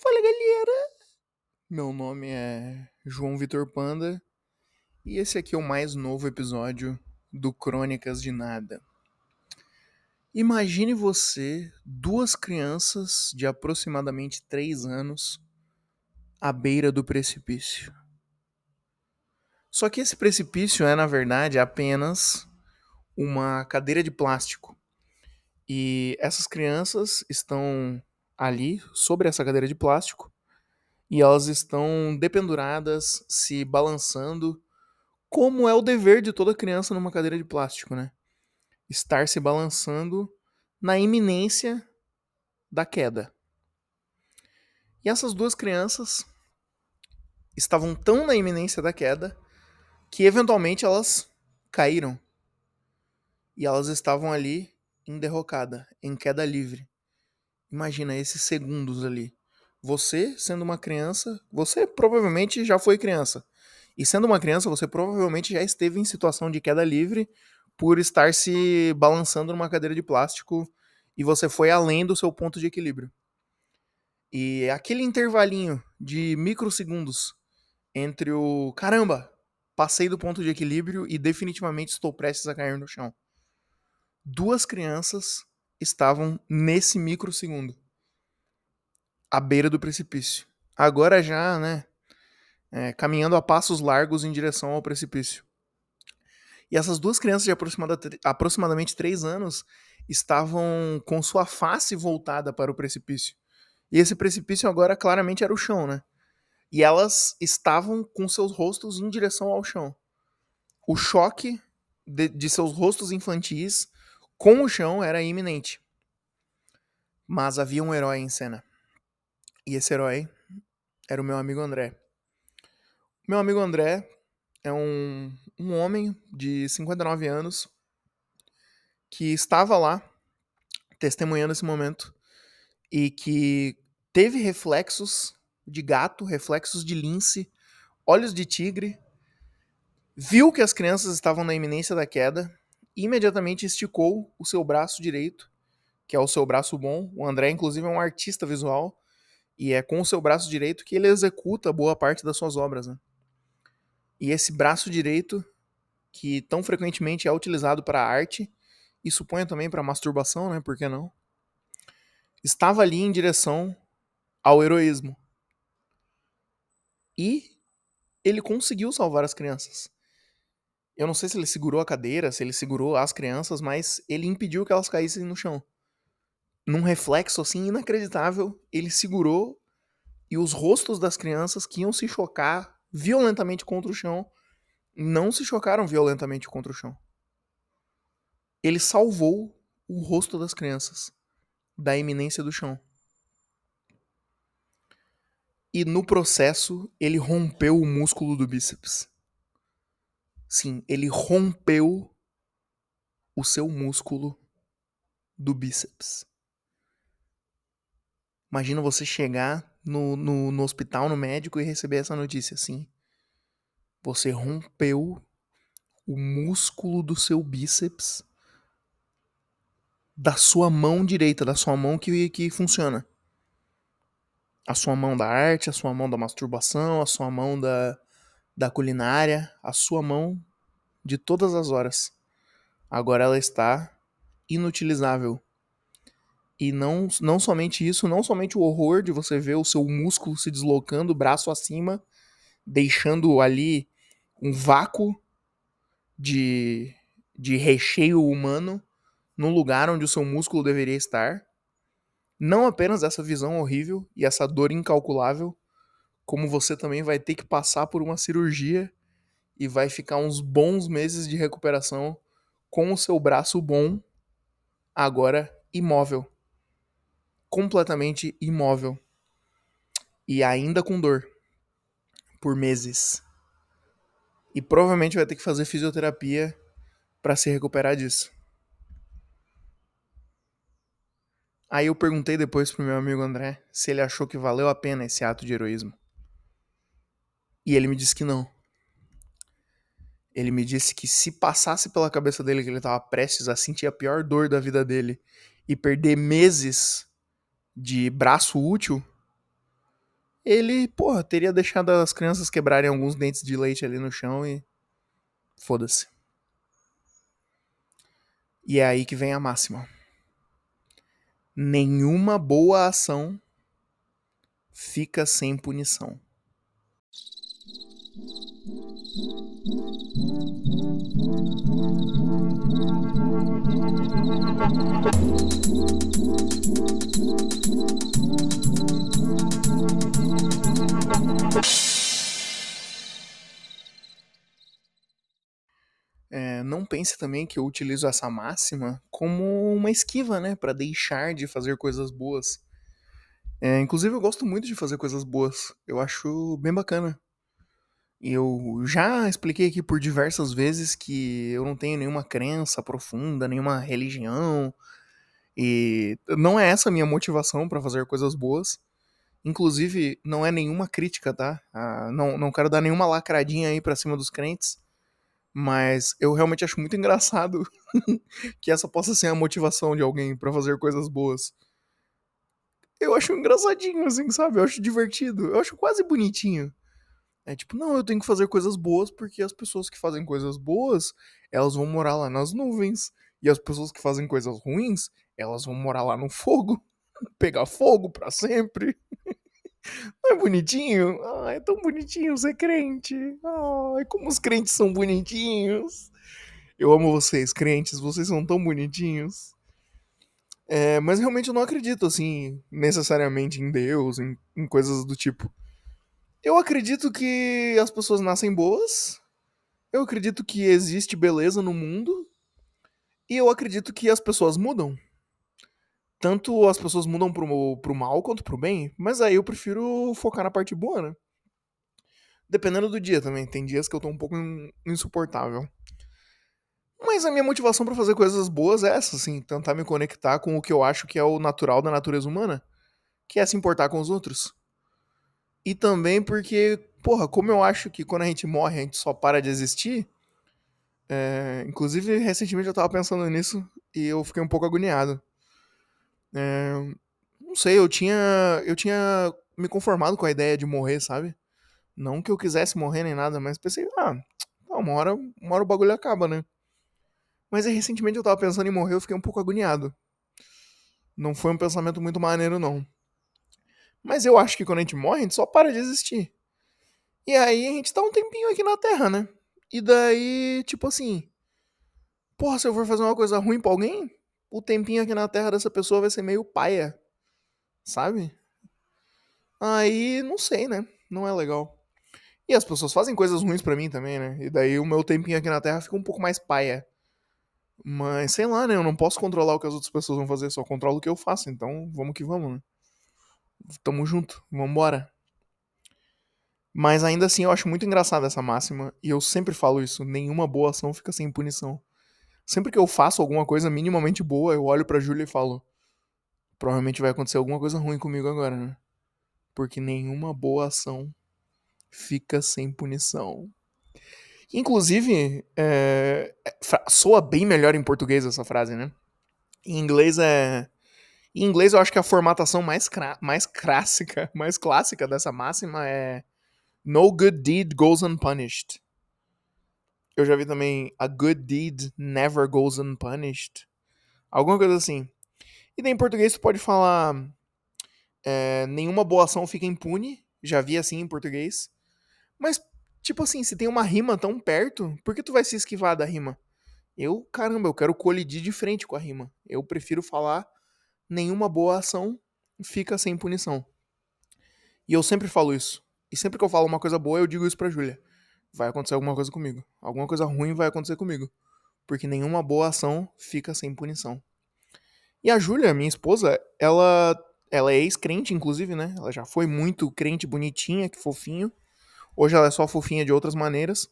Fala galera! Meu nome é João Vitor Panda e esse aqui é o mais novo episódio do Crônicas de Nada. Imagine você, duas crianças de aproximadamente 3 anos, à beira do precipício. Só que esse precipício é, na verdade, apenas uma cadeira de plástico. E essas crianças estão ali sobre essa cadeira de plástico e elas estão dependuradas, se balançando, como é o dever de toda criança numa cadeira de plástico, né? Estar se balançando na iminência da queda. E essas duas crianças estavam tão na iminência da queda que eventualmente elas caíram. E elas estavam ali em derrocada, em queda livre. Imagina esses segundos ali. Você, sendo uma criança, você provavelmente já foi criança. E sendo uma criança, você provavelmente já esteve em situação de queda livre por estar se balançando numa cadeira de plástico e você foi além do seu ponto de equilíbrio. E aquele intervalinho de microsegundos entre o caramba, passei do ponto de equilíbrio e definitivamente estou prestes a cair no chão. Duas crianças estavam nesse microsegundo, à beira do precipício. Agora já, né, é, caminhando a passos largos em direção ao precipício. E essas duas crianças de aproximada, aproximadamente três anos estavam com sua face voltada para o precipício. E esse precipício agora claramente era o chão, né? E elas estavam com seus rostos em direção ao chão. O choque de, de seus rostos infantis com o chão era iminente. Mas havia um herói em cena. E esse herói era o meu amigo André. Meu amigo André é um, um homem de 59 anos que estava lá testemunhando esse momento e que teve reflexos de gato, reflexos de lince, olhos de tigre, viu que as crianças estavam na iminência da queda imediatamente esticou o seu braço direito, que é o seu braço bom. O André, inclusive, é um artista visual e é com o seu braço direito que ele executa boa parte das suas obras. Né? E esse braço direito, que tão frequentemente é utilizado para arte e suponho também para masturbação, né? Por que não? Estava ali em direção ao heroísmo. E ele conseguiu salvar as crianças. Eu não sei se ele segurou a cadeira, se ele segurou as crianças, mas ele impediu que elas caíssem no chão. Num reflexo assim inacreditável, ele segurou e os rostos das crianças que iam se chocar violentamente contra o chão não se chocaram violentamente contra o chão. Ele salvou o rosto das crianças da iminência do chão. E no processo, ele rompeu o músculo do bíceps. Sim, ele rompeu o seu músculo do bíceps. Imagina você chegar no, no, no hospital, no médico, e receber essa notícia assim. Você rompeu o músculo do seu bíceps da sua mão direita, da sua mão que, que funciona. A sua mão da arte, a sua mão da masturbação, a sua mão da, da culinária, a sua mão de todas as horas. Agora ela está inutilizável. E não, não somente isso, não somente o horror de você ver o seu músculo se deslocando, braço acima, deixando ali um vácuo de, de recheio humano no lugar onde o seu músculo deveria estar. Não apenas essa visão horrível e essa dor incalculável, como você também vai ter que passar por uma cirurgia e vai ficar uns bons meses de recuperação com o seu braço bom, agora imóvel. Completamente imóvel. E ainda com dor. Por meses. E provavelmente vai ter que fazer fisioterapia para se recuperar disso. Aí eu perguntei depois pro meu amigo André se ele achou que valeu a pena esse ato de heroísmo. E ele me disse que não. Ele me disse que se passasse pela cabeça dele que ele estava prestes a sentir a pior dor da vida dele e perder meses de braço útil, ele, porra, teria deixado as crianças quebrarem alguns dentes de leite ali no chão e. Foda-se. E é aí que vem a máxima. Nenhuma boa ação fica sem punição. É, não pense também que eu utilizo essa máxima como uma esquiva, né, para deixar de fazer coisas boas. É, inclusive eu gosto muito de fazer coisas boas. Eu acho bem bacana. Eu já expliquei aqui por diversas vezes que eu não tenho nenhuma crença profunda, nenhuma religião, e não é essa a minha motivação para fazer coisas boas. Inclusive, não é nenhuma crítica, tá? Ah, não, não quero dar nenhuma lacradinha aí pra cima dos crentes, mas eu realmente acho muito engraçado que essa possa ser a motivação de alguém para fazer coisas boas. Eu acho engraçadinho, assim, sabe? Eu acho divertido. Eu acho quase bonitinho. É tipo, não, eu tenho que fazer coisas boas porque as pessoas que fazem coisas boas, elas vão morar lá nas nuvens. E as pessoas que fazem coisas ruins, elas vão morar lá no fogo. Pegar fogo para sempre. Não é bonitinho? Ah, é tão bonitinho ser crente. Ai, como os crentes são bonitinhos. Eu amo vocês, crentes, vocês são tão bonitinhos. É, mas realmente eu não acredito, assim, necessariamente em Deus, em, em coisas do tipo. Eu acredito que as pessoas nascem boas. Eu acredito que existe beleza no mundo. E eu acredito que as pessoas mudam. Tanto as pessoas mudam pro, pro mal quanto pro bem. Mas aí eu prefiro focar na parte boa, né? Dependendo do dia também. Tem dias que eu tô um pouco insuportável. Mas a minha motivação para fazer coisas boas é essa, assim. Tentar me conectar com o que eu acho que é o natural da natureza humana. Que é se importar com os outros. E também porque, porra, como eu acho que quando a gente morre a gente só para de existir. É, inclusive, recentemente eu tava pensando nisso e eu fiquei um pouco agoniado. É, não sei, eu tinha, eu tinha me conformado com a ideia de morrer, sabe? Não que eu quisesse morrer nem nada, mas pensei, ah, uma hora, uma hora o bagulho acaba, né? Mas recentemente eu tava pensando em morrer, eu fiquei um pouco agoniado. Não foi um pensamento muito maneiro, não. Mas eu acho que quando a gente morre, a gente só para de existir. E aí a gente tá um tempinho aqui na Terra, né? E daí, tipo assim. Porra, se eu for fazer uma coisa ruim pra alguém, o tempinho aqui na Terra dessa pessoa vai ser meio paia. Sabe? Aí, não sei, né? Não é legal. E as pessoas fazem coisas ruins para mim também, né? E daí o meu tempinho aqui na Terra fica um pouco mais paia. Mas sei lá, né? Eu não posso controlar o que as outras pessoas vão fazer, só controlo o que eu faço. Então, vamos que vamos, né? Tamo junto, vambora. Mas ainda assim eu acho muito engraçada essa máxima, e eu sempre falo isso, nenhuma boa ação fica sem punição. Sempre que eu faço alguma coisa minimamente boa, eu olho pra Júlia e falo, provavelmente vai acontecer alguma coisa ruim comigo agora, né? Porque nenhuma boa ação fica sem punição. Inclusive, é, soa bem melhor em português essa frase, né? Em inglês é em inglês, eu acho que a formatação mais, mais clássica, mais clássica dessa máxima é No good deed goes unpunished. Eu já vi também A good deed never goes unpunished. Alguma coisa assim. E daí em português tu pode falar é, nenhuma boa ação fica impune. Já vi assim em português. Mas, tipo assim, se tem uma rima tão perto, por que tu vai se esquivar da rima? Eu, caramba, eu quero colidir de frente com a rima. Eu prefiro falar nenhuma boa ação fica sem punição. E eu sempre falo isso. E sempre que eu falo uma coisa boa, eu digo isso pra Júlia. Vai acontecer alguma coisa comigo. Alguma coisa ruim vai acontecer comigo. Porque nenhuma boa ação fica sem punição. E a Júlia, minha esposa, ela ela é ex-crente, inclusive, né? Ela já foi muito crente bonitinha, que fofinho. Hoje ela é só fofinha de outras maneiras.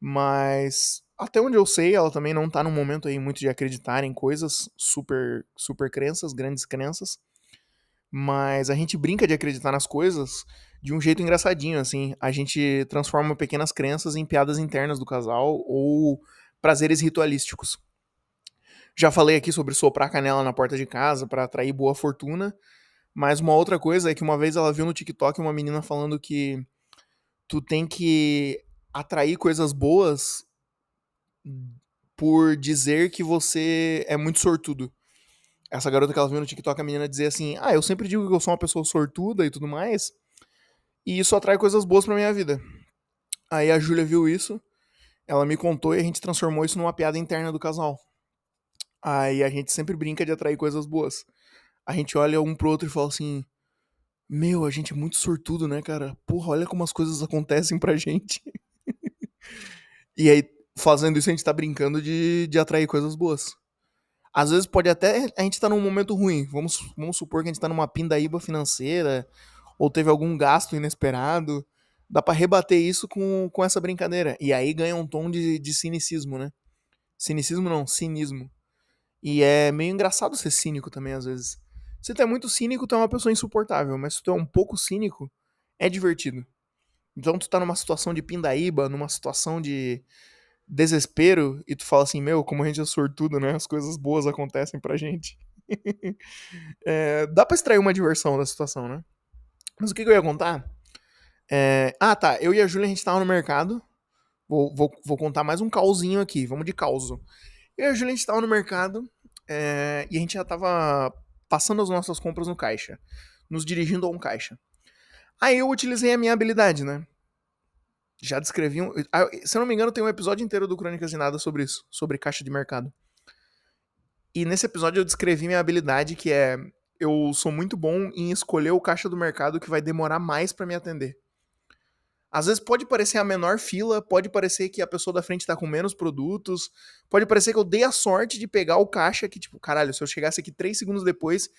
Mas até onde eu sei, ela também não tá num momento aí muito de acreditar em coisas super, super crenças, grandes crenças. Mas a gente brinca de acreditar nas coisas de um jeito engraçadinho, assim. A gente transforma pequenas crenças em piadas internas do casal ou prazeres ritualísticos. Já falei aqui sobre soprar canela na porta de casa para atrair boa fortuna, Mas uma outra coisa é que uma vez ela viu no TikTok uma menina falando que tu tem que atrair coisas boas por dizer que você é muito sortudo. Essa garota que ela viu no TikTok, a menina dizia assim: Ah, eu sempre digo que eu sou uma pessoa sortuda e tudo mais. E isso atrai coisas boas pra minha vida. Aí a Júlia viu isso, ela me contou e a gente transformou isso numa piada interna do casal. Aí a gente sempre brinca de atrair coisas boas. A gente olha um pro outro e fala assim: Meu, a gente é muito sortudo, né, cara? Porra, olha como as coisas acontecem pra gente. e aí, fazendo isso, a gente tá brincando de, de atrair coisas boas. Às vezes pode até a gente tá num momento ruim. Vamos, vamos supor que a gente tá numa pindaíba financeira, ou teve algum gasto inesperado. Dá pra rebater isso com, com essa brincadeira. E aí ganha um tom de, de cinicismo, né? Cinicismo não, cinismo. E é meio engraçado ser cínico também, às vezes. Se tu é muito cínico, tu é uma pessoa insuportável. Mas se tu é um pouco cínico, é divertido. Então tu tá numa situação de pindaíba, numa situação de desespero, e tu fala assim, meu, como a gente é sortudo, né? As coisas boas acontecem pra gente. é, dá pra extrair uma diversão da situação, né? Mas o que, que eu ia contar? É... Ah, tá. Eu e a Júlia, a gente tava no mercado. Vou, vou, vou contar mais um causinho aqui. Vamos de causo. Eu e a Júlia, a gente tava no mercado é... e a gente já tava passando as nossas compras no caixa. Nos dirigindo a um caixa. Aí eu utilizei a minha habilidade, né? Já descrevi um. Ah, se eu não me engano, tem um episódio inteiro do Crônicas de Nada sobre isso, sobre caixa de mercado. E nesse episódio eu descrevi minha habilidade, que é eu sou muito bom em escolher o caixa do mercado que vai demorar mais para me atender. Às vezes pode parecer a menor fila, pode parecer que a pessoa da frente tá com menos produtos, pode parecer que eu dei a sorte de pegar o caixa que, tipo, caralho, se eu chegasse aqui três segundos depois,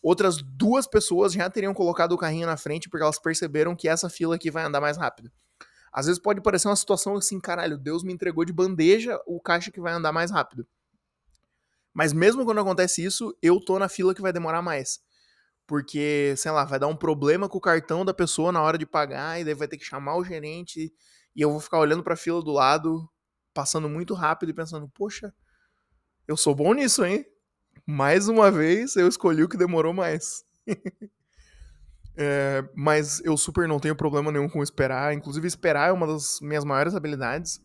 outras duas pessoas já teriam colocado o carrinho na frente porque elas perceberam que essa fila aqui vai andar mais rápido. Às vezes pode parecer uma situação assim, caralho, Deus me entregou de bandeja o caixa que vai andar mais rápido. Mas mesmo quando acontece isso, eu tô na fila que vai demorar mais. Porque, sei lá, vai dar um problema com o cartão da pessoa na hora de pagar, e daí vai ter que chamar o gerente, e eu vou ficar olhando pra fila do lado, passando muito rápido e pensando, poxa, eu sou bom nisso, hein? Mais uma vez eu escolhi o que demorou mais. é, mas eu super não tenho problema nenhum com esperar. Inclusive, esperar é uma das minhas maiores habilidades.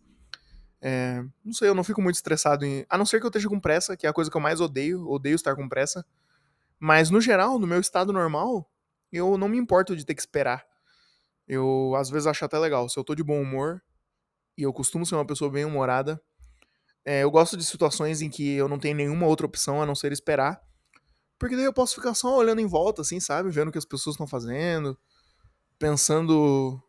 É, não sei, eu não fico muito estressado em. A não ser que eu esteja com pressa, que é a coisa que eu mais odeio. Odeio estar com pressa. Mas no geral, no meu estado normal, eu não me importo de ter que esperar. Eu às vezes acho até legal. Se eu tô de bom humor, e eu costumo ser uma pessoa bem humorada, é, eu gosto de situações em que eu não tenho nenhuma outra opção a não ser esperar. Porque daí eu posso ficar só olhando em volta, assim, sabe? Vendo o que as pessoas estão fazendo. Pensando.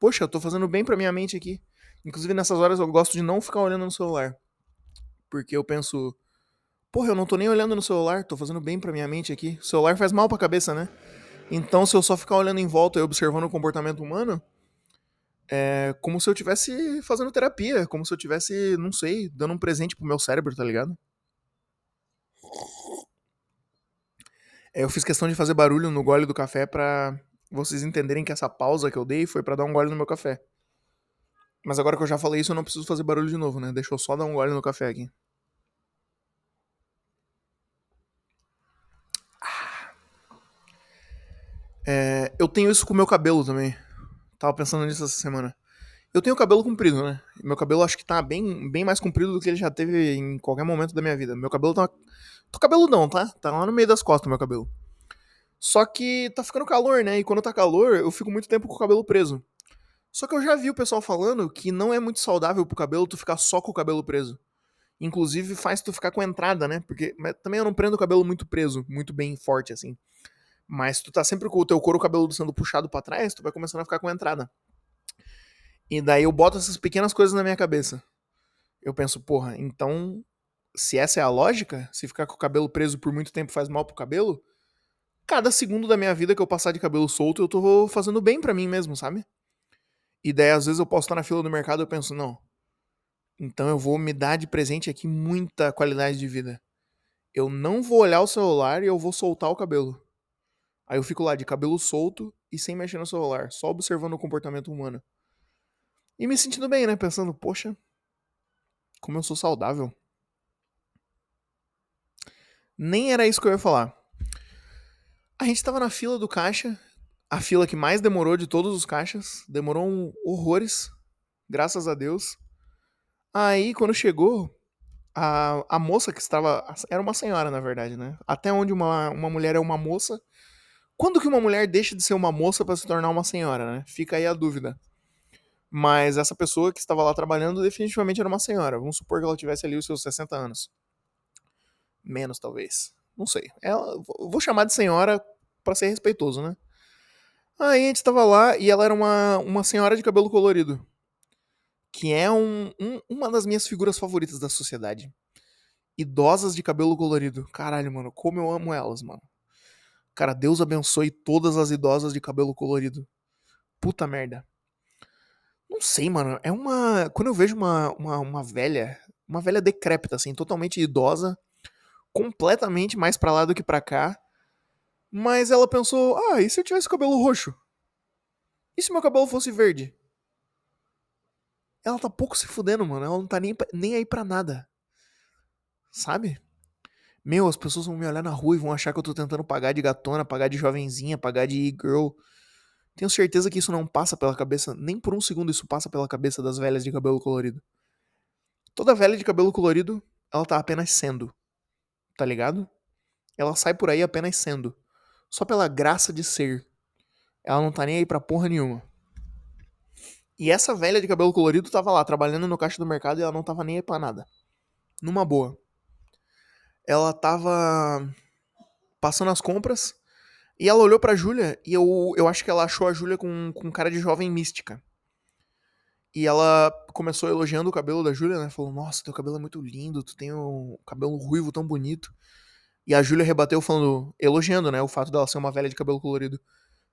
Poxa, eu tô fazendo bem pra minha mente aqui. Inclusive, nessas horas eu gosto de não ficar olhando no celular. Porque eu penso, porra, eu não tô nem olhando no celular, tô fazendo bem pra minha mente aqui. O celular faz mal pra cabeça, né? Então, se eu só ficar olhando em volta e observando o comportamento humano, é como se eu tivesse fazendo terapia, como se eu tivesse, não sei, dando um presente pro meu cérebro, tá ligado? É, eu fiz questão de fazer barulho no gole do café pra vocês entenderem que essa pausa que eu dei foi para dar um gole no meu café. Mas agora que eu já falei isso, eu não preciso fazer barulho de novo, né? Deixa eu só dar um gole no café aqui. Ah. É, eu tenho isso com o meu cabelo também. Tava pensando nisso essa semana. Eu tenho cabelo comprido, né? Meu cabelo acho que tá bem, bem mais comprido do que ele já teve em qualquer momento da minha vida. Meu cabelo tá. Tô cabeludão, tá? Tá lá no meio das costas meu cabelo. Só que tá ficando calor, né? E quando tá calor, eu fico muito tempo com o cabelo preso. Só que eu já vi o pessoal falando que não é muito saudável pro cabelo tu ficar só com o cabelo preso. Inclusive faz tu ficar com entrada, né? Porque também eu não prendo o cabelo muito preso, muito bem forte assim. Mas tu tá sempre com o teu couro cabeludo sendo puxado para trás, tu vai começando a ficar com entrada. E daí eu boto essas pequenas coisas na minha cabeça. Eu penso, porra, então se essa é a lógica, se ficar com o cabelo preso por muito tempo faz mal pro cabelo, cada segundo da minha vida que eu passar de cabelo solto, eu tô fazendo bem para mim mesmo, sabe? E daí, às vezes, eu posso estar na fila do mercado e eu penso, não. Então eu vou me dar de presente aqui muita qualidade de vida. Eu não vou olhar o celular e eu vou soltar o cabelo. Aí eu fico lá de cabelo solto e sem mexer no celular, só observando o comportamento humano. E me sentindo bem, né? Pensando, poxa, como eu sou saudável. Nem era isso que eu ia falar. A gente tava na fila do caixa, a fila que mais demorou de todos os caixas, demorou horrores, graças a Deus. Aí, quando chegou, a, a moça que estava. Era uma senhora, na verdade, né? Até onde uma, uma mulher é uma moça. Quando que uma mulher deixa de ser uma moça para se tornar uma senhora, né? Fica aí a dúvida. Mas essa pessoa que estava lá trabalhando definitivamente era uma senhora. Vamos supor que ela tivesse ali os seus 60 anos. Menos, talvez. Não sei. Ela, vou chamar de senhora para ser respeitoso, né? Aí a gente estava lá e ela era uma, uma senhora de cabelo colorido. Que é um, um, uma das minhas figuras favoritas da sociedade. Idosas de cabelo colorido. Caralho, mano, como eu amo elas, mano. Cara, Deus abençoe todas as idosas de cabelo colorido. Puta merda. Não sei, mano. É uma. Quando eu vejo uma, uma, uma velha, uma velha decrépita, assim, totalmente idosa, completamente mais pra lá do que pra cá. Mas ela pensou: ah, e se eu tivesse cabelo roxo? E se meu cabelo fosse verde? Ela tá pouco se fudendo, mano. Ela não tá nem, nem aí pra nada. Sabe? Meu, as pessoas vão me olhar na rua e vão achar que eu tô tentando pagar de gatona, pagar de jovenzinha, pagar de e-girl. Tenho certeza que isso não passa pela cabeça, nem por um segundo isso passa pela cabeça das velhas de cabelo colorido. Toda velha de cabelo colorido, ela tá apenas sendo. Tá ligado? Ela sai por aí apenas sendo. Só pela graça de ser. Ela não tá nem aí pra porra nenhuma. E essa velha de cabelo colorido tava lá, trabalhando no caixa do mercado e ela não tava nem aí pra nada. Numa boa. Ela tava passando as compras e ela olhou pra Júlia e eu, eu acho que ela achou a Júlia com, com cara de jovem mística. E ela começou elogiando o cabelo da Júlia, né? Falou: Nossa, teu cabelo é muito lindo, tu tem um cabelo ruivo tão bonito. E a Júlia rebateu falando, elogiando, né, o fato dela ser uma velha de cabelo colorido.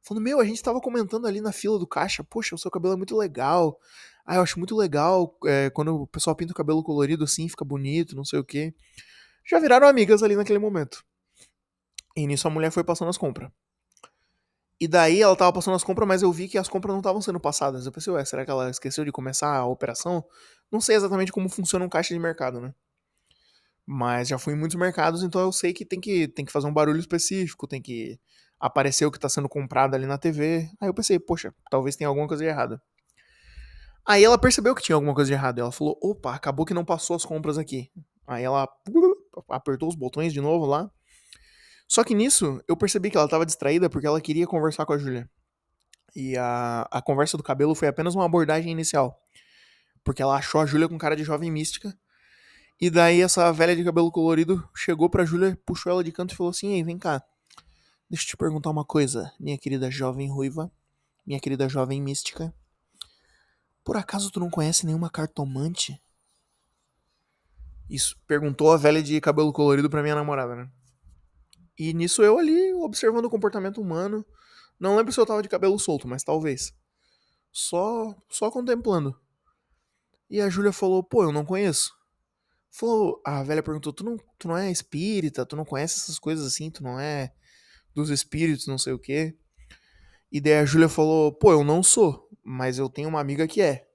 Falando, meu, a gente tava comentando ali na fila do caixa, poxa, o seu cabelo é muito legal. Ah, eu acho muito legal é, quando o pessoal pinta o cabelo colorido assim, fica bonito, não sei o quê. Já viraram amigas ali naquele momento. E nisso a mulher foi passando as compras. E daí ela tava passando as compras, mas eu vi que as compras não estavam sendo passadas. Eu pensei, ué, será que ela esqueceu de começar a operação? Não sei exatamente como funciona um caixa de mercado, né? Mas já fui em muitos mercados, então eu sei que tem que, tem que fazer um barulho específico, tem que aparecer o que está sendo comprado ali na TV. Aí eu pensei, poxa, talvez tenha alguma coisa de errado. Aí ela percebeu que tinha alguma coisa de errado. Ela falou, opa, acabou que não passou as compras aqui. Aí ela apertou os botões de novo lá. Só que nisso, eu percebi que ela estava distraída porque ela queria conversar com a Júlia. E a, a conversa do cabelo foi apenas uma abordagem inicial. Porque ela achou a Júlia com cara de jovem mística. E daí essa velha de cabelo colorido chegou pra Júlia, puxou ela de canto e falou assim: Ei, vem cá. Deixa eu te perguntar uma coisa, minha querida jovem ruiva, minha querida jovem mística. Por acaso tu não conhece nenhuma cartomante? Isso perguntou a velha de cabelo colorido pra minha namorada, né? E nisso eu ali, observando o comportamento humano. Não lembro se eu tava de cabelo solto, mas talvez. Só, só contemplando. E a Júlia falou: pô, eu não conheço. Falou, a velha perguntou: tu não, tu não é espírita? Tu não conhece essas coisas assim? Tu não é dos espíritos, não sei o quê? E daí a Júlia falou: pô, eu não sou, mas eu tenho uma amiga que é.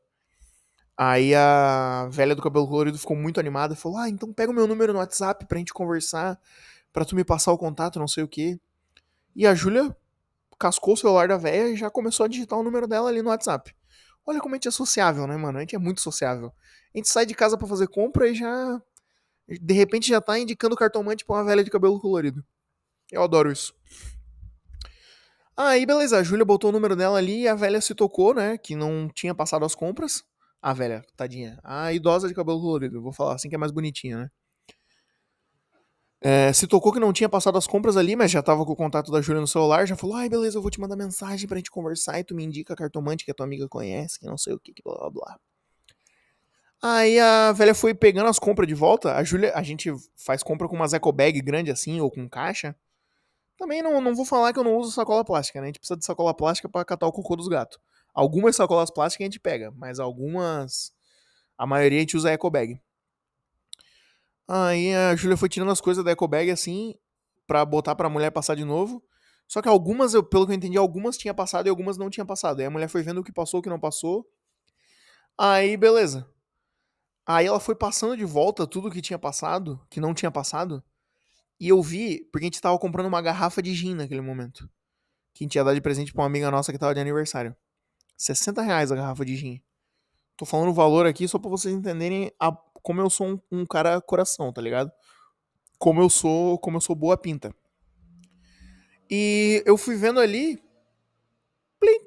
Aí a velha do cabelo colorido ficou muito animada e falou: ah, então pega o meu número no WhatsApp pra gente conversar para tu me passar o contato, não sei o quê. E a Júlia cascou o celular da velha e já começou a digitar o número dela ali no WhatsApp. Olha como a gente é sociável, né, mano? A gente é muito sociável. A gente sai de casa para fazer compra e já. De repente já tá indicando cartomante pra uma velha de cabelo colorido. Eu adoro isso. Aí, beleza, a Júlia botou o número dela ali e a velha se tocou, né? Que não tinha passado as compras. A velha, tadinha. A idosa de cabelo colorido. Vou falar assim que é mais bonitinha, né? É, se tocou que não tinha passado as compras ali, mas já tava com o contato da Júlia no celular, já falou: ai, beleza, eu vou te mandar mensagem pra gente conversar e tu me indica a cartomante que a tua amiga conhece, que não sei o que, que blá blá blá. Aí a velha foi pegando as compras de volta. A Júlia, a gente faz compra com umas eco bag grande assim, ou com caixa. Também não, não vou falar que eu não uso sacola plástica, né? A gente precisa de sacola plástica para catar o cocô dos gatos. Algumas sacolas plásticas a gente pega, mas algumas. A maioria a gente usa eco bag. Aí a Júlia foi tirando as coisas da eco bag assim, pra botar pra mulher passar de novo. Só que algumas, eu, pelo que eu entendi, algumas tinha passado e algumas não tinha passado. Aí a mulher foi vendo o que passou, o que não passou. Aí, beleza. Aí ela foi passando de volta tudo que tinha passado, que não tinha passado. E eu vi, porque a gente tava comprando uma garrafa de gin naquele momento. Que a gente ia dar de presente pra uma amiga nossa que tava de aniversário. 60 reais a garrafa de gin. Tô falando o valor aqui só pra vocês entenderem a, como eu sou um, um, cara coração, tá ligado? Como eu sou, como eu sou boa pinta. E eu fui vendo ali, plim,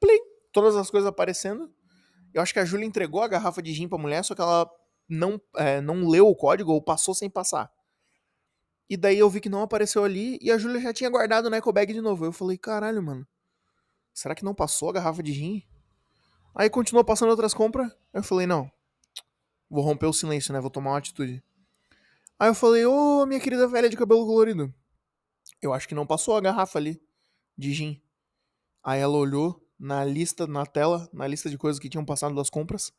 plim, todas as coisas aparecendo. Eu acho que a Júlia entregou a garrafa de gin pra mulher, só que ela não, é, não leu o código ou passou sem passar. E daí eu vi que não apareceu ali e a Júlia já tinha guardado no ecobag de novo. Eu falei, caralho, mano. Será que não passou a garrafa de gin? Aí continuou passando outras compras. Eu falei, não. Vou romper o silêncio, né? Vou tomar uma atitude. Aí eu falei, ô, oh, minha querida velha de cabelo colorido. Eu acho que não passou a garrafa ali de gin. Aí ela olhou na lista, na tela, na lista de coisas que tinham passado das compras.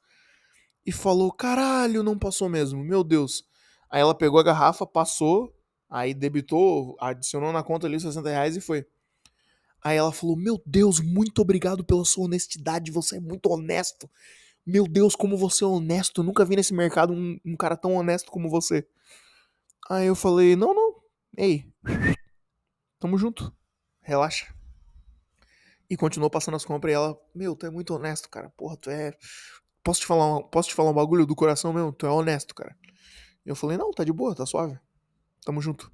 E falou, caralho, não passou mesmo. Meu Deus. Aí ela pegou a garrafa, passou Aí debitou, adicionou na conta ali os 60 reais e foi. Aí ela falou: Meu Deus, muito obrigado pela sua honestidade, você é muito honesto. Meu Deus, como você é honesto. nunca vi nesse mercado um, um, cara tão honesto como você. Aí eu falei: Não, não. Ei, tamo junto. Relaxa. E continuou passando as compras e ela: Meu, tu é muito honesto, cara. Porra, tu é. Posso te falar, posso te falar um bagulho do coração meu? Tu é honesto, cara. Eu falei: Não, tá de boa, tá suave. Tamo junto.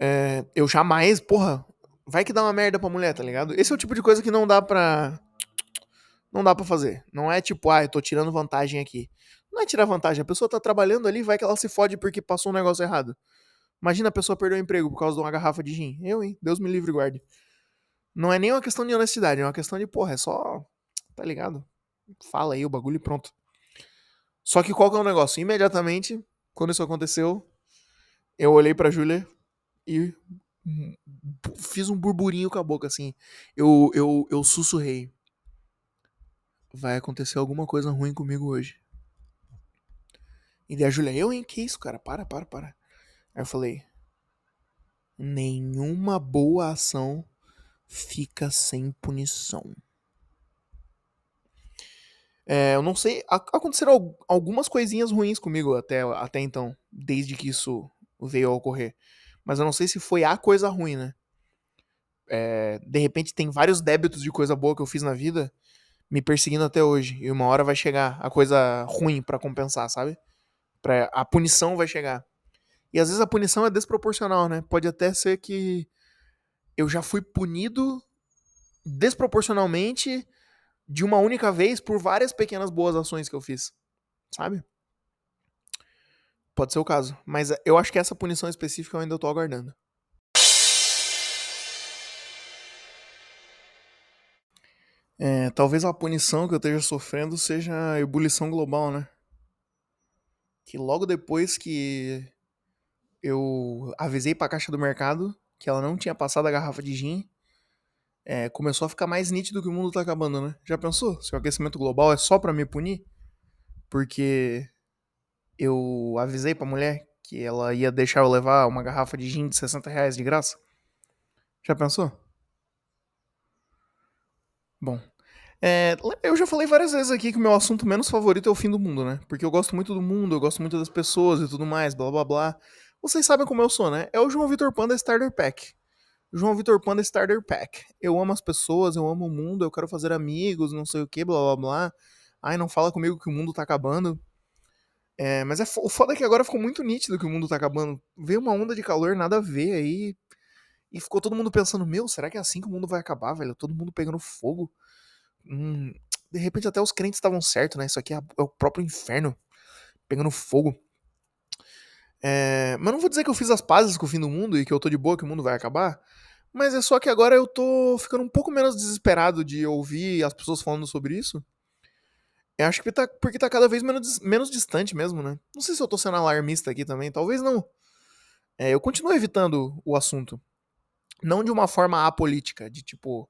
É, eu jamais, porra, vai que dá uma merda pra mulher, tá ligado? Esse é o tipo de coisa que não dá pra. Não dá pra fazer. Não é tipo, ah, eu tô tirando vantagem aqui. Não é tirar vantagem. A pessoa tá trabalhando ali, vai que ela se fode porque passou um negócio errado. Imagina a pessoa perder o emprego por causa de uma garrafa de gin. Eu, hein? Deus me livre guarde. Não é nem uma questão de honestidade, é uma questão de, porra, é só. Tá ligado? Fala aí o bagulho e pronto. Só que qual que é o negócio? Imediatamente, quando isso aconteceu, eu olhei pra Júlia e fiz um burburinho com a boca, assim. Eu, eu, eu sussurrei. Vai acontecer alguma coisa ruim comigo hoje. E daí a Júlia, eu, hein? Que isso, cara? Para, para, para. Aí eu falei: Nenhuma boa ação fica sem punição. É, eu não sei. Aconteceram algumas coisinhas ruins comigo até, até então, desde que isso veio a ocorrer. Mas eu não sei se foi a coisa ruim, né? É, de repente tem vários débitos de coisa boa que eu fiz na vida me perseguindo até hoje. E uma hora vai chegar a coisa ruim para compensar, sabe? Pra, a punição vai chegar. E às vezes a punição é desproporcional, né? Pode até ser que eu já fui punido desproporcionalmente de uma única vez por várias pequenas boas ações que eu fiz, sabe? Pode ser o caso. Mas eu acho que essa punição específica eu ainda tô aguardando. É, talvez a punição que eu esteja sofrendo seja a ebulição global, né? Que logo depois que eu avisei pra caixa do mercado que ela não tinha passado a garrafa de gin, é, começou a ficar mais nítido que o mundo tá acabando, né? Já pensou? Se o aquecimento global é só para me punir? Porque eu avisei pra mulher que ela ia deixar eu levar uma garrafa de gin de 60 reais de graça. Já pensou? Bom, é, eu já falei várias vezes aqui que o meu assunto menos favorito é o fim do mundo, né? Porque eu gosto muito do mundo, eu gosto muito das pessoas e tudo mais, blá blá blá. Vocês sabem como eu sou, né? É o João Vitor Panda Starter Pack. João Vitor Panda Starter Pack. Eu amo as pessoas, eu amo o mundo, eu quero fazer amigos, não sei o que, blá blá blá. Ai, não fala comigo que o mundo tá acabando. É, mas é, o foda é que agora ficou muito nítido que o mundo tá acabando. Veio uma onda de calor, nada a ver aí. E ficou todo mundo pensando, meu, será que é assim que o mundo vai acabar, velho? Todo mundo pegando fogo. Hum, de repente até os crentes estavam certos, né? Isso aqui é, é, o próprio inferno pegando fogo. É, mas não vou dizer que eu fiz as pazes com o fim do mundo e que eu tô de boa que o mundo vai acabar. Mas é só que agora eu tô ficando um pouco menos desesperado de ouvir as pessoas falando sobre isso. Eu acho que tá, porque tá cada vez menos, menos distante mesmo, né? Não sei se eu tô sendo alarmista aqui também, talvez não. É, eu continuo evitando o assunto. Não de uma forma apolítica, de tipo,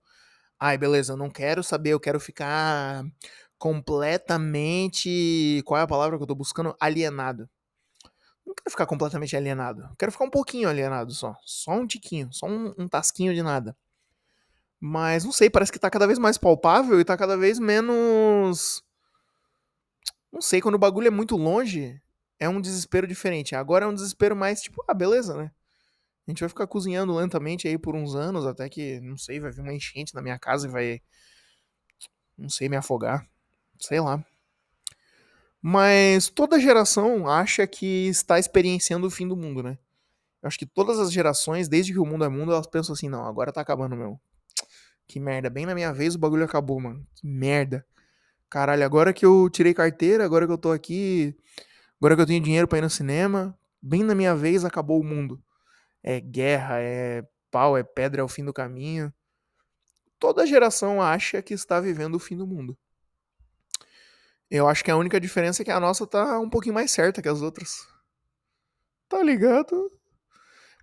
ai, beleza, eu não quero saber, eu quero ficar completamente. Qual é a palavra que eu tô buscando? Alienado. Não quero ficar completamente alienado. Quero ficar um pouquinho alienado só. Só um tiquinho, só um, um tasquinho de nada. Mas não sei, parece que tá cada vez mais palpável e tá cada vez menos não sei, quando o bagulho é muito longe, é um desespero diferente. Agora é um desespero mais tipo, ah, beleza, né? A gente vai ficar cozinhando lentamente aí por uns anos, até que, não sei, vai vir uma enchente na minha casa e vai, não sei, me afogar. Sei lá. Mas toda geração acha que está experienciando o fim do mundo, né? Eu acho que todas as gerações, desde que o mundo é mundo, elas pensam assim, não, agora tá acabando, meu. Que merda, bem na minha vez o bagulho acabou, mano. Que merda. Caralho, agora que eu tirei carteira, agora que eu tô aqui, agora que eu tenho dinheiro para ir no cinema, bem na minha vez acabou o mundo. É guerra, é pau, é pedra, é o fim do caminho. Toda geração acha que está vivendo o fim do mundo. Eu acho que a única diferença é que a nossa tá um pouquinho mais certa que as outras. Tá ligado?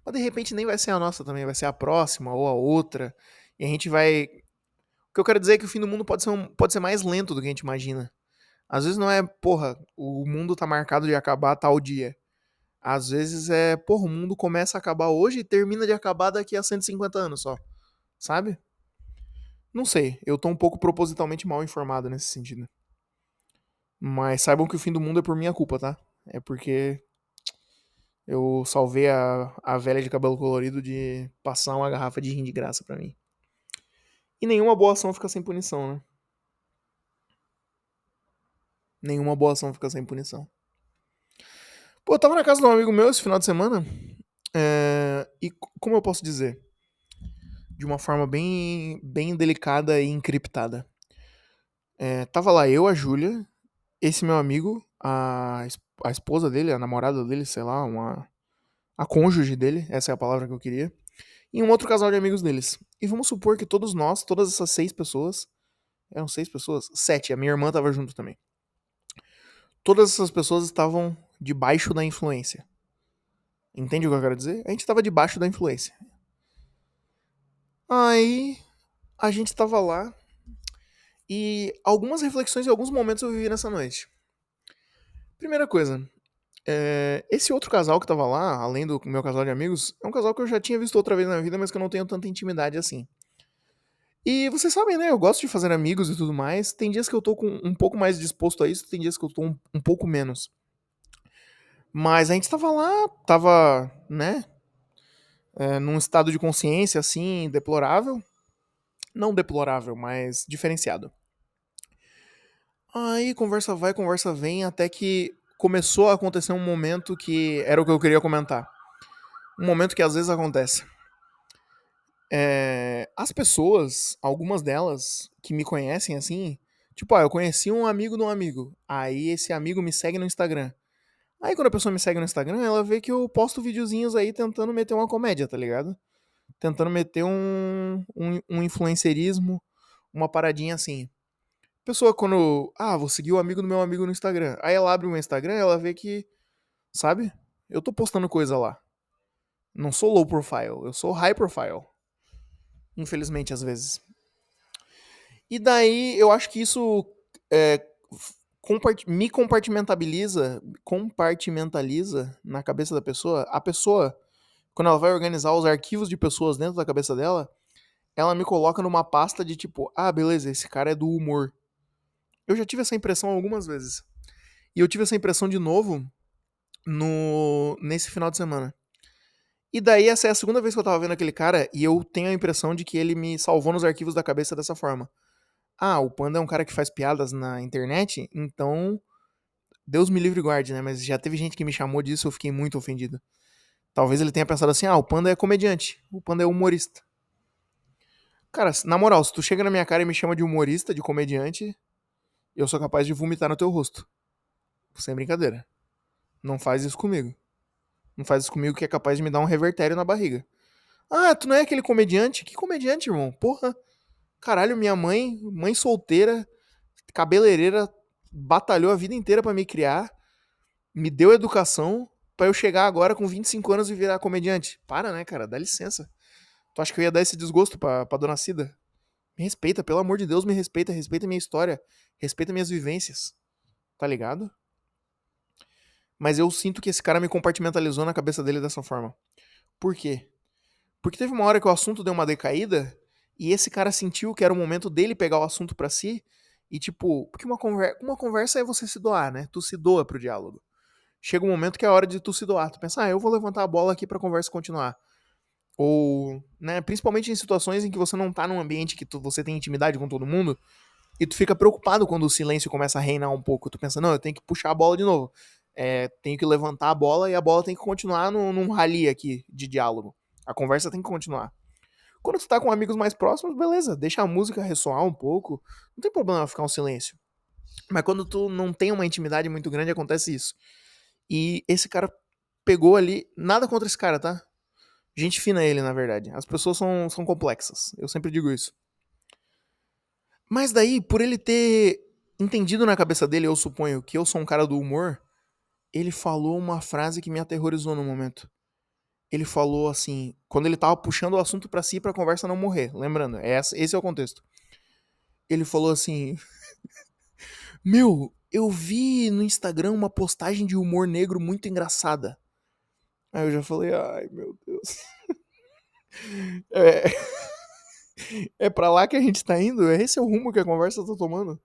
Mas de repente nem vai ser a nossa também, vai ser a próxima ou a outra. E a gente vai. O que eu quero dizer é que o fim do mundo pode ser, um... pode ser mais lento do que a gente imagina. Às vezes não é, porra, o mundo tá marcado de acabar tal dia. Às vezes é, porra, o mundo começa a acabar hoje e termina de acabar daqui a 150 anos só. Sabe? Não sei, eu tô um pouco propositalmente mal informado nesse sentido. Mas saibam que o fim do mundo é por minha culpa, tá? É porque eu salvei a, a velha de cabelo colorido de passar uma garrafa de rim de graça para mim. E nenhuma boa ação fica sem punição, né? Nenhuma boa ação fica sem punição. Pô, eu tava na casa de um amigo meu esse final de semana. É, e como eu posso dizer? De uma forma bem, bem delicada e encriptada. É, tava lá eu, a Júlia, esse meu amigo, a, a esposa dele, a namorada dele, sei lá, uma. A cônjuge dele, essa é a palavra que eu queria. E um outro casal de amigos deles. E vamos supor que todos nós, todas essas seis pessoas. Eram seis pessoas? Sete, a minha irmã tava junto também. Todas essas pessoas estavam debaixo da influência. Entende o que eu quero dizer? A gente estava debaixo da influência. Aí a gente estava lá e algumas reflexões e alguns momentos eu vivi nessa noite. Primeira coisa, é, esse outro casal que tava lá, além do meu casal de amigos, é um casal que eu já tinha visto outra vez na vida, mas que eu não tenho tanta intimidade assim. E vocês sabem, né? Eu gosto de fazer amigos e tudo mais. Tem dias que eu tô com um pouco mais disposto a isso, tem dias que eu tô um, um pouco menos. Mas a gente tava lá, tava, né? É, num estado de consciência assim, deplorável. Não deplorável, mas diferenciado. Aí conversa vai, conversa vem, até que começou a acontecer um momento que era o que eu queria comentar. Um momento que às vezes acontece. É, as pessoas, algumas delas que me conhecem assim, tipo, ah, eu conheci um amigo de um amigo. Aí esse amigo me segue no Instagram. Aí quando a pessoa me segue no Instagram, ela vê que eu posto videozinhos aí tentando meter uma comédia, tá ligado? tentando meter um, um, um influencerismo, uma paradinha assim. Pessoa quando, ah, vou seguir o amigo do meu amigo no Instagram. Aí ela abre o meu Instagram ela vê que, sabe? Eu tô postando coisa lá. Não sou low profile, eu sou high profile. Infelizmente, às vezes. E daí, eu acho que isso é, me compartimentaliza, compartimentaliza na cabeça da pessoa. A pessoa quando ela vai organizar os arquivos de pessoas dentro da cabeça dela, ela me coloca numa pasta de tipo, ah, beleza, esse cara é do humor. Eu já tive essa impressão algumas vezes. E eu tive essa impressão de novo no nesse final de semana. E daí essa é a segunda vez que eu tava vendo aquele cara e eu tenho a impressão de que ele me salvou nos arquivos da cabeça dessa forma. Ah, o Panda é um cara que faz piadas na internet, então Deus me livre e guarde, né? Mas já teve gente que me chamou disso, eu fiquei muito ofendido. Talvez ele tenha pensado assim: ah, o Panda é comediante, o Panda é humorista. Cara, na moral, se tu chega na minha cara e me chama de humorista, de comediante, eu sou capaz de vomitar no teu rosto. Sem brincadeira. Não faz isso comigo. Não faz isso comigo que é capaz de me dar um revertério na barriga. Ah, tu não é aquele comediante? Que comediante, irmão? Porra. Caralho, minha mãe, mãe solteira, cabeleireira, batalhou a vida inteira para me criar, me deu educação, para eu chegar agora com 25 anos e virar comediante. Para, né, cara? Dá licença. Tu acha que eu ia dar esse desgosto pra, pra dona Cida? Me respeita, pelo amor de Deus, me respeita, respeita minha história, respeita minhas vivências. Tá ligado? Mas eu sinto que esse cara me compartimentalizou na cabeça dele dessa forma. Por quê? Porque teve uma hora que o assunto deu uma decaída e esse cara sentiu que era o momento dele pegar o assunto para si e tipo, porque uma conversa, uma conversa é você se doar, né? Tu se doa pro diálogo. chega um momento que é hora de tu se doar. Tu pensa, ah, eu vou levantar a bola aqui pra conversa continuar. Ou, né, principalmente em situações em que você não tá num ambiente que tu, você tem intimidade com todo mundo, e tu fica preocupado quando o silêncio começa a reinar um pouco. Tu pensa, não, eu tenho que puxar a bola de novo. É, tenho que levantar a bola e a bola tem que continuar num, num rally aqui de diálogo. A conversa tem que continuar. Quando tu tá com amigos mais próximos, beleza, deixa a música ressoar um pouco. Não tem problema ficar um silêncio. Mas quando tu não tem uma intimidade muito grande, acontece isso. E esse cara pegou ali. Nada contra esse cara, tá? Gente fina ele, na verdade. As pessoas são, são complexas. Eu sempre digo isso. Mas daí, por ele ter entendido na cabeça dele, eu suponho, que eu sou um cara do humor, ele falou uma frase que me aterrorizou no momento. Ele falou assim, quando ele tava puxando o assunto para si pra conversa não morrer. Lembrando, é esse é o contexto. Ele falou assim: Meu, eu vi no Instagram uma postagem de humor negro muito engraçada. Aí eu já falei, ai meu Deus. é, é pra lá que a gente tá indo? Esse é o rumo que a conversa tá tomando?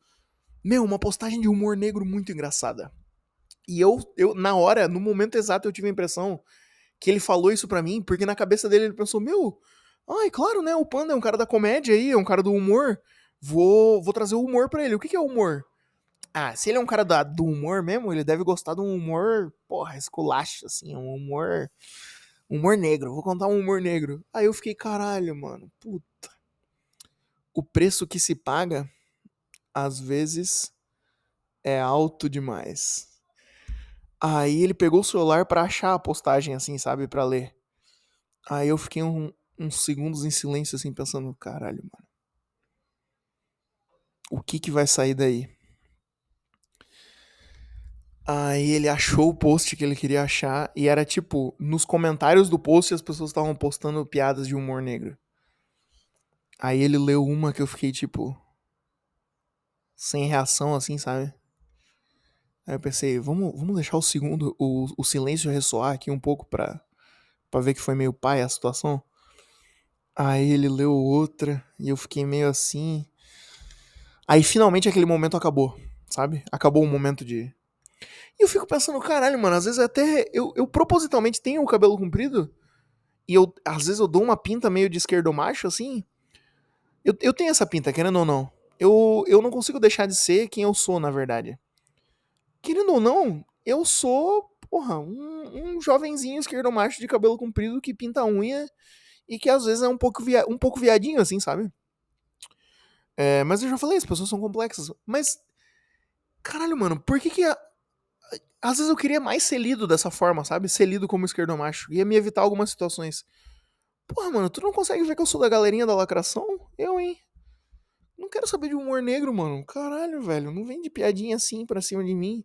Meu, uma postagem de humor negro muito engraçada. E eu, eu na hora, no momento exato, eu tive a impressão que ele falou isso pra mim, porque na cabeça dele ele pensou, meu, ai, claro, né, o Panda é um cara da comédia aí, é um cara do humor, vou, vou trazer o humor pra ele. O que, que é humor? Ah, se ele é um cara do humor mesmo, ele deve gostar de um humor, porra, esculacho, assim, um humor. Humor negro. Vou contar um humor negro. Aí eu fiquei, caralho, mano, puta. O preço que se paga, às vezes, é alto demais. Aí ele pegou o celular para achar a postagem, assim, sabe, para ler. Aí eu fiquei um, uns segundos em silêncio, assim, pensando, caralho, mano. O que que vai sair daí? Aí ele achou o post que ele queria achar e era tipo, nos comentários do post as pessoas estavam postando piadas de humor negro. Aí ele leu uma que eu fiquei tipo sem reação assim, sabe? Aí eu pensei, vamos, vamos deixar o segundo, o, o silêncio ressoar aqui um pouco pra, pra ver que foi meio pai a situação. Aí ele leu outra e eu fiquei meio assim. Aí finalmente aquele momento acabou, sabe? Acabou o momento de e eu fico pensando, caralho, mano, às vezes até eu, eu propositalmente tenho o cabelo comprido e eu às vezes eu dou uma pinta meio de esquerdo macho, assim. Eu, eu tenho essa pinta, querendo ou não. Eu, eu não consigo deixar de ser quem eu sou, na verdade. Querendo ou não, eu sou, porra, um, um jovenzinho esquerdo macho de cabelo comprido que pinta unha e que às vezes é um pouco, via, um pouco viadinho, assim, sabe? É, mas eu já falei, as pessoas são complexas. Mas, caralho, mano, por que que a, às vezes eu queria mais ser lido dessa forma, sabe? Ser lido como esquerdomacho. Ia me evitar algumas situações. Porra, mano, tu não consegue ver que eu sou da galerinha da lacração? Eu, hein? Não quero saber de humor negro, mano. Caralho, velho. Não vem de piadinha assim pra cima de mim.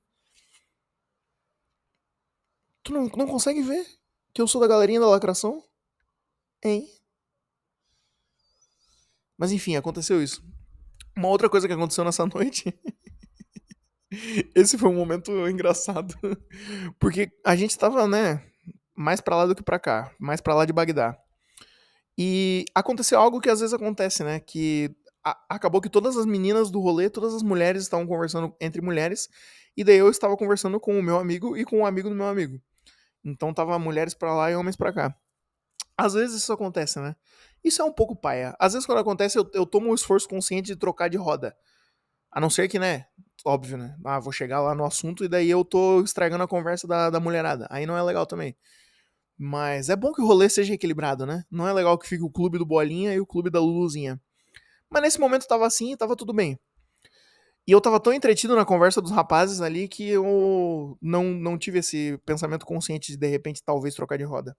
Tu não, não consegue ver que eu sou da galerinha da lacração? Hein? Mas enfim, aconteceu isso. Uma outra coisa que aconteceu nessa noite Esse foi um momento engraçado. Porque a gente tava, né, mais pra lá do que pra cá. Mais pra lá de Bagdá. E aconteceu algo que às vezes acontece, né? Que acabou que todas as meninas do rolê, todas as mulheres estavam conversando entre mulheres. E daí eu estava conversando com o meu amigo e com o amigo do meu amigo. Então tava mulheres pra lá e homens pra cá. Às vezes isso acontece, né? Isso é um pouco paia. Às vezes quando acontece eu, eu tomo um esforço consciente de trocar de roda. A não ser que, né, óbvio, né? Ah, vou chegar lá no assunto e daí eu tô estragando a conversa da, da mulherada. Aí não é legal também. Mas é bom que o rolê seja equilibrado, né? Não é legal que fique o clube do Bolinha e o clube da Luluzinha. Mas nesse momento tava assim e tava tudo bem. E eu tava tão entretido na conversa dos rapazes ali que eu não, não tive esse pensamento consciente de de repente talvez trocar de roda.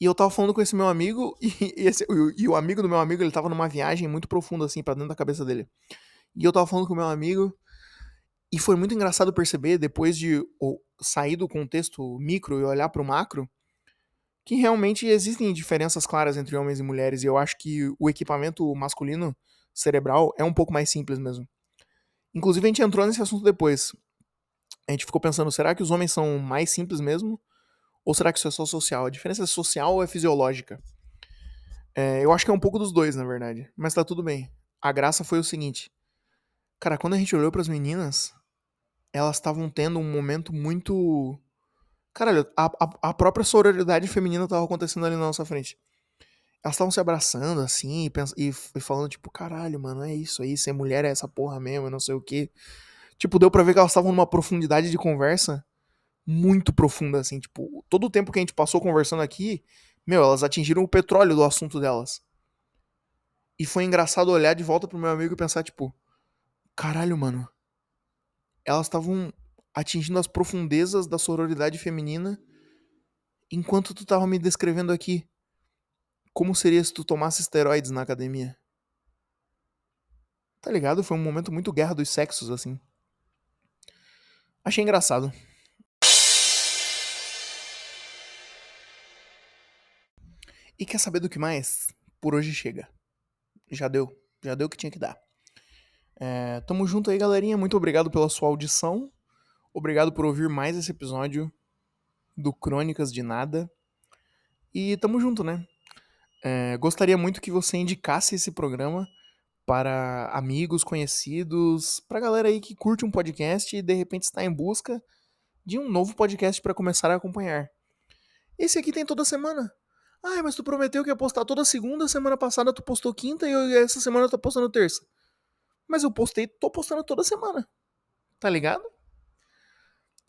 E eu tava falando com esse meu amigo e, esse, e, e o amigo do meu amigo ele tava numa viagem muito profunda assim para dentro da cabeça dele. E eu tava falando com meu amigo, e foi muito engraçado perceber, depois de sair do contexto micro e olhar pro macro, que realmente existem diferenças claras entre homens e mulheres, e eu acho que o equipamento masculino cerebral é um pouco mais simples mesmo. Inclusive, a gente entrou nesse assunto depois. A gente ficou pensando, será que os homens são mais simples mesmo? Ou será que isso é só social? A diferença é social ou é fisiológica? É, eu acho que é um pouco dos dois, na verdade. Mas tá tudo bem. A graça foi o seguinte: Cara, quando a gente olhou para as meninas, elas estavam tendo um momento muito. Caralho, a, a, a própria sororidade feminina tava acontecendo ali na nossa frente. Elas estavam se abraçando, assim, e, pens- e, e falando, tipo, caralho, mano, é isso aí, ser mulher é essa porra mesmo, não sei o quê. Tipo, deu pra ver que elas estavam numa profundidade de conversa muito profunda, assim, tipo, todo o tempo que a gente passou conversando aqui, meu, elas atingiram o petróleo do assunto delas. E foi engraçado olhar de volta pro meu amigo e pensar, tipo, caralho, mano, elas estavam atingindo as profundezas da sororidade feminina enquanto tu tava me descrevendo aqui. Como seria se tu tomasse esteroides na academia? Tá ligado? Foi um momento muito guerra dos sexos, assim. Achei engraçado. E quer saber do que mais? Por hoje chega. Já deu. Já deu o que tinha que dar. É, tamo junto aí, galerinha. Muito obrigado pela sua audição. Obrigado por ouvir mais esse episódio do Crônicas de Nada. E tamo junto, né? É, gostaria muito que você indicasse esse programa para amigos, conhecidos, pra galera aí que curte um podcast e de repente está em busca de um novo podcast para começar a acompanhar. Esse aqui tem toda semana. Ah, mas tu prometeu que ia postar toda segunda, semana passada tu postou quinta e eu- essa semana eu tô postando terça. Mas eu postei, tô postando toda semana. Tá ligado?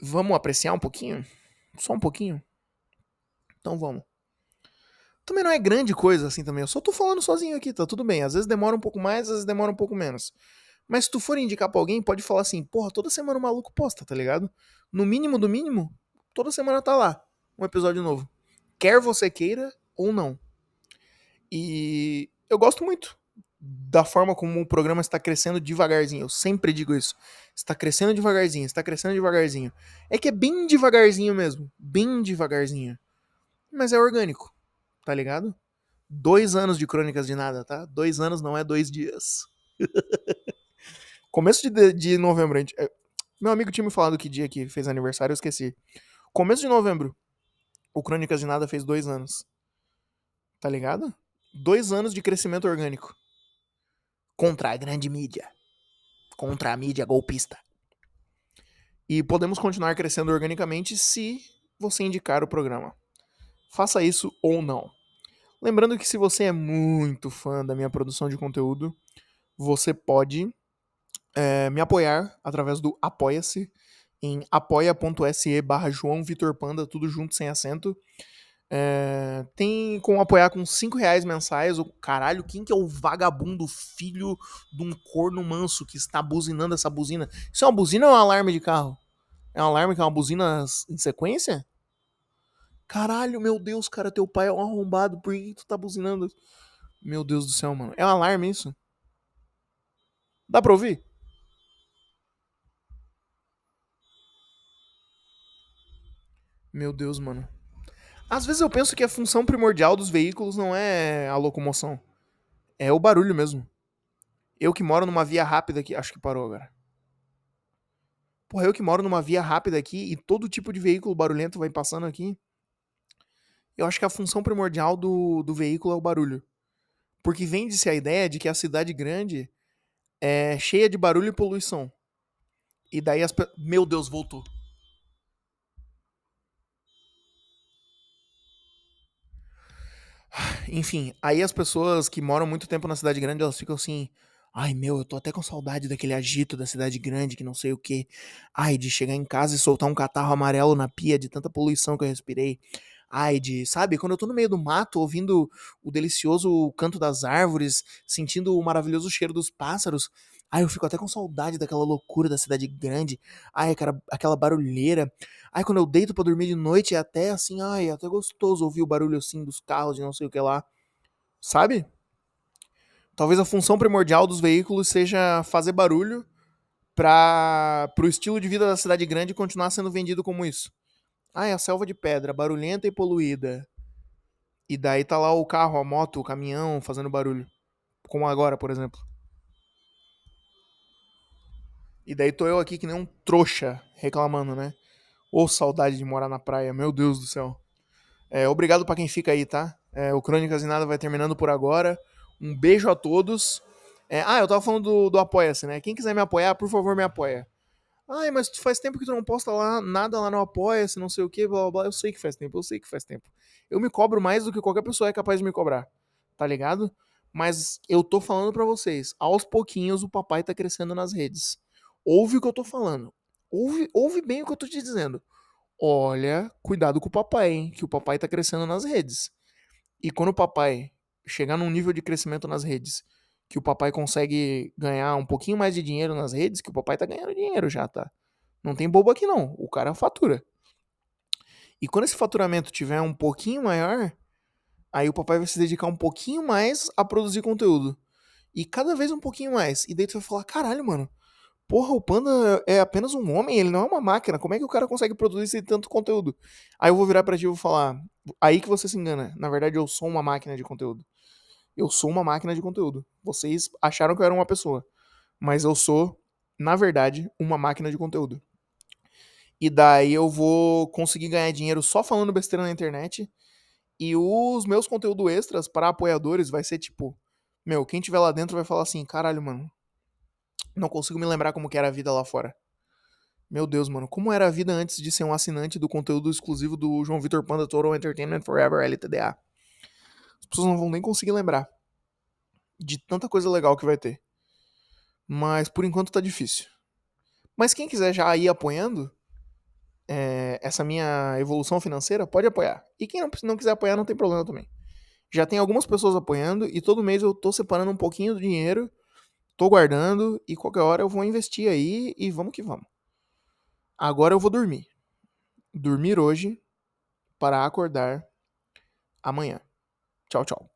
Vamos apreciar um pouquinho? Só um pouquinho? Então vamos. Também não é grande coisa assim também. Eu só tô falando sozinho aqui, tá tudo bem. Às vezes demora um pouco mais, às vezes demora um pouco menos. Mas se tu for indicar pra alguém, pode falar assim, porra, toda semana o maluco posta, tá ligado? No mínimo do mínimo, toda semana tá lá um episódio novo. Quer você queira ou não. E eu gosto muito da forma como o programa está crescendo devagarzinho. Eu sempre digo isso. Está crescendo devagarzinho, está crescendo devagarzinho. É que é bem devagarzinho mesmo. Bem devagarzinho. Mas é orgânico, tá ligado? Dois anos de crônicas de nada, tá? Dois anos não é dois dias. Começo de, de, novembro, gente, é, meu amigo tinha me falado que dia que fez aniversário, eu esqueci. Começo de novembro, o Crônicas de Nada fez dois anos. Tá ligado? Dois anos de crescimento orgânico. Contra a grande mídia. Contra a mídia golpista. E podemos continuar crescendo organicamente se você indicar o programa. Faça isso ou não. Lembrando que se você é muito fã da minha produção de conteúdo, você pode é, me apoiar através do Apoia-se em apoia.se barra João Vitor Panda, tudo junto sem acento. É, tem como apoiar com 5 reais mensais. O caralho, quem que é o vagabundo filho de um corno manso que está buzinando essa buzina? Isso é uma buzina ou é um alarme de carro? É um alarme que é uma buzina em sequência? Caralho, meu Deus, cara, teu pai é um arrombado, por que tu tá buzinando? Meu Deus do céu, mano. É um alarme isso? Dá pra ouvir? Meu Deus, mano. Às vezes eu penso que a função primordial dos veículos não é a locomoção. É o barulho mesmo. Eu que moro numa via rápida aqui. Acho que parou agora. Porra, eu que moro numa via rápida aqui e todo tipo de veículo barulhento vai passando aqui. Eu acho que a função primordial do, do veículo é o barulho. Porque vende-se a ideia de que a cidade grande é cheia de barulho e poluição. E daí as. Meu Deus, voltou. Enfim, aí as pessoas que moram muito tempo na cidade grande, elas ficam assim. Ai, meu, eu tô até com saudade daquele agito da cidade grande, que não sei o quê. Ai, de chegar em casa e soltar um catarro amarelo na pia de tanta poluição que eu respirei. Sabe, quando eu tô no meio do mato, ouvindo o delicioso canto das árvores, sentindo o maravilhoso cheiro dos pássaros. Ai, eu fico até com saudade daquela loucura da cidade grande. Ai, cara, aquela barulheira. Ai, quando eu deito pra dormir de noite, é até assim, ai, é até gostoso ouvir o barulho assim dos carros, de não sei o que lá. Sabe? Talvez a função primordial dos veículos seja fazer barulho para o estilo de vida da cidade grande continuar sendo vendido como isso. Ah, é a selva de pedra, barulhenta e poluída. E daí tá lá o carro, a moto, o caminhão fazendo barulho. Como agora, por exemplo. E daí tô eu aqui que nem um trouxa reclamando, né? Ô, saudade de morar na praia, meu Deus do céu. É, obrigado pra quem fica aí, tá? É, o Crônicas e Nada vai terminando por agora. Um beijo a todos. É, ah, eu tava falando do, do Apoia-se, né? Quem quiser me apoiar, por favor, me apoia. Ai, mas faz tempo que tu não posta lá nada lá no Apoia-se, não sei o que, blá blá blá. Eu sei que faz tempo, eu sei que faz tempo. Eu me cobro mais do que qualquer pessoa é capaz de me cobrar, tá ligado? Mas eu tô falando para vocês, aos pouquinhos o papai tá crescendo nas redes. Ouve o que eu tô falando. Ouve, ouve bem o que eu tô te dizendo. Olha, cuidado com o papai, hein? Que o papai tá crescendo nas redes. E quando o papai chegar num nível de crescimento nas redes que o papai consegue ganhar um pouquinho mais de dinheiro nas redes, que o papai tá ganhando dinheiro já, tá? Não tem bobo aqui não, o cara fatura. E quando esse faturamento tiver um pouquinho maior, aí o papai vai se dedicar um pouquinho mais a produzir conteúdo. E cada vez um pouquinho mais. E daí tu vai falar, caralho, mano, porra, o Panda é apenas um homem, ele não é uma máquina. Como é que o cara consegue produzir tanto conteúdo? Aí eu vou virar pra ti e vou falar, aí que você se engana. Na verdade, eu sou uma máquina de conteúdo. Eu sou uma máquina de conteúdo. Vocês acharam que eu era uma pessoa. Mas eu sou, na verdade, uma máquina de conteúdo. E daí eu vou conseguir ganhar dinheiro só falando besteira na internet. E os meus conteúdos extras para apoiadores vai ser tipo, meu, quem tiver lá dentro vai falar assim, caralho, mano, não consigo me lembrar como que era a vida lá fora. Meu Deus, mano, como era a vida antes de ser um assinante do conteúdo exclusivo do João Vitor Panda Total Entertainment Forever LTDA? As pessoas não vão nem conseguir lembrar de tanta coisa legal que vai ter. Mas por enquanto tá difícil. Mas quem quiser já ir apoiando é, essa minha evolução financeira, pode apoiar. E quem não, não quiser apoiar, não tem problema também. Já tem algumas pessoas apoiando e todo mês eu tô separando um pouquinho do dinheiro, tô guardando e qualquer hora eu vou investir aí e vamos que vamos. Agora eu vou dormir. Dormir hoje para acordar amanhã. Tchau, tchau.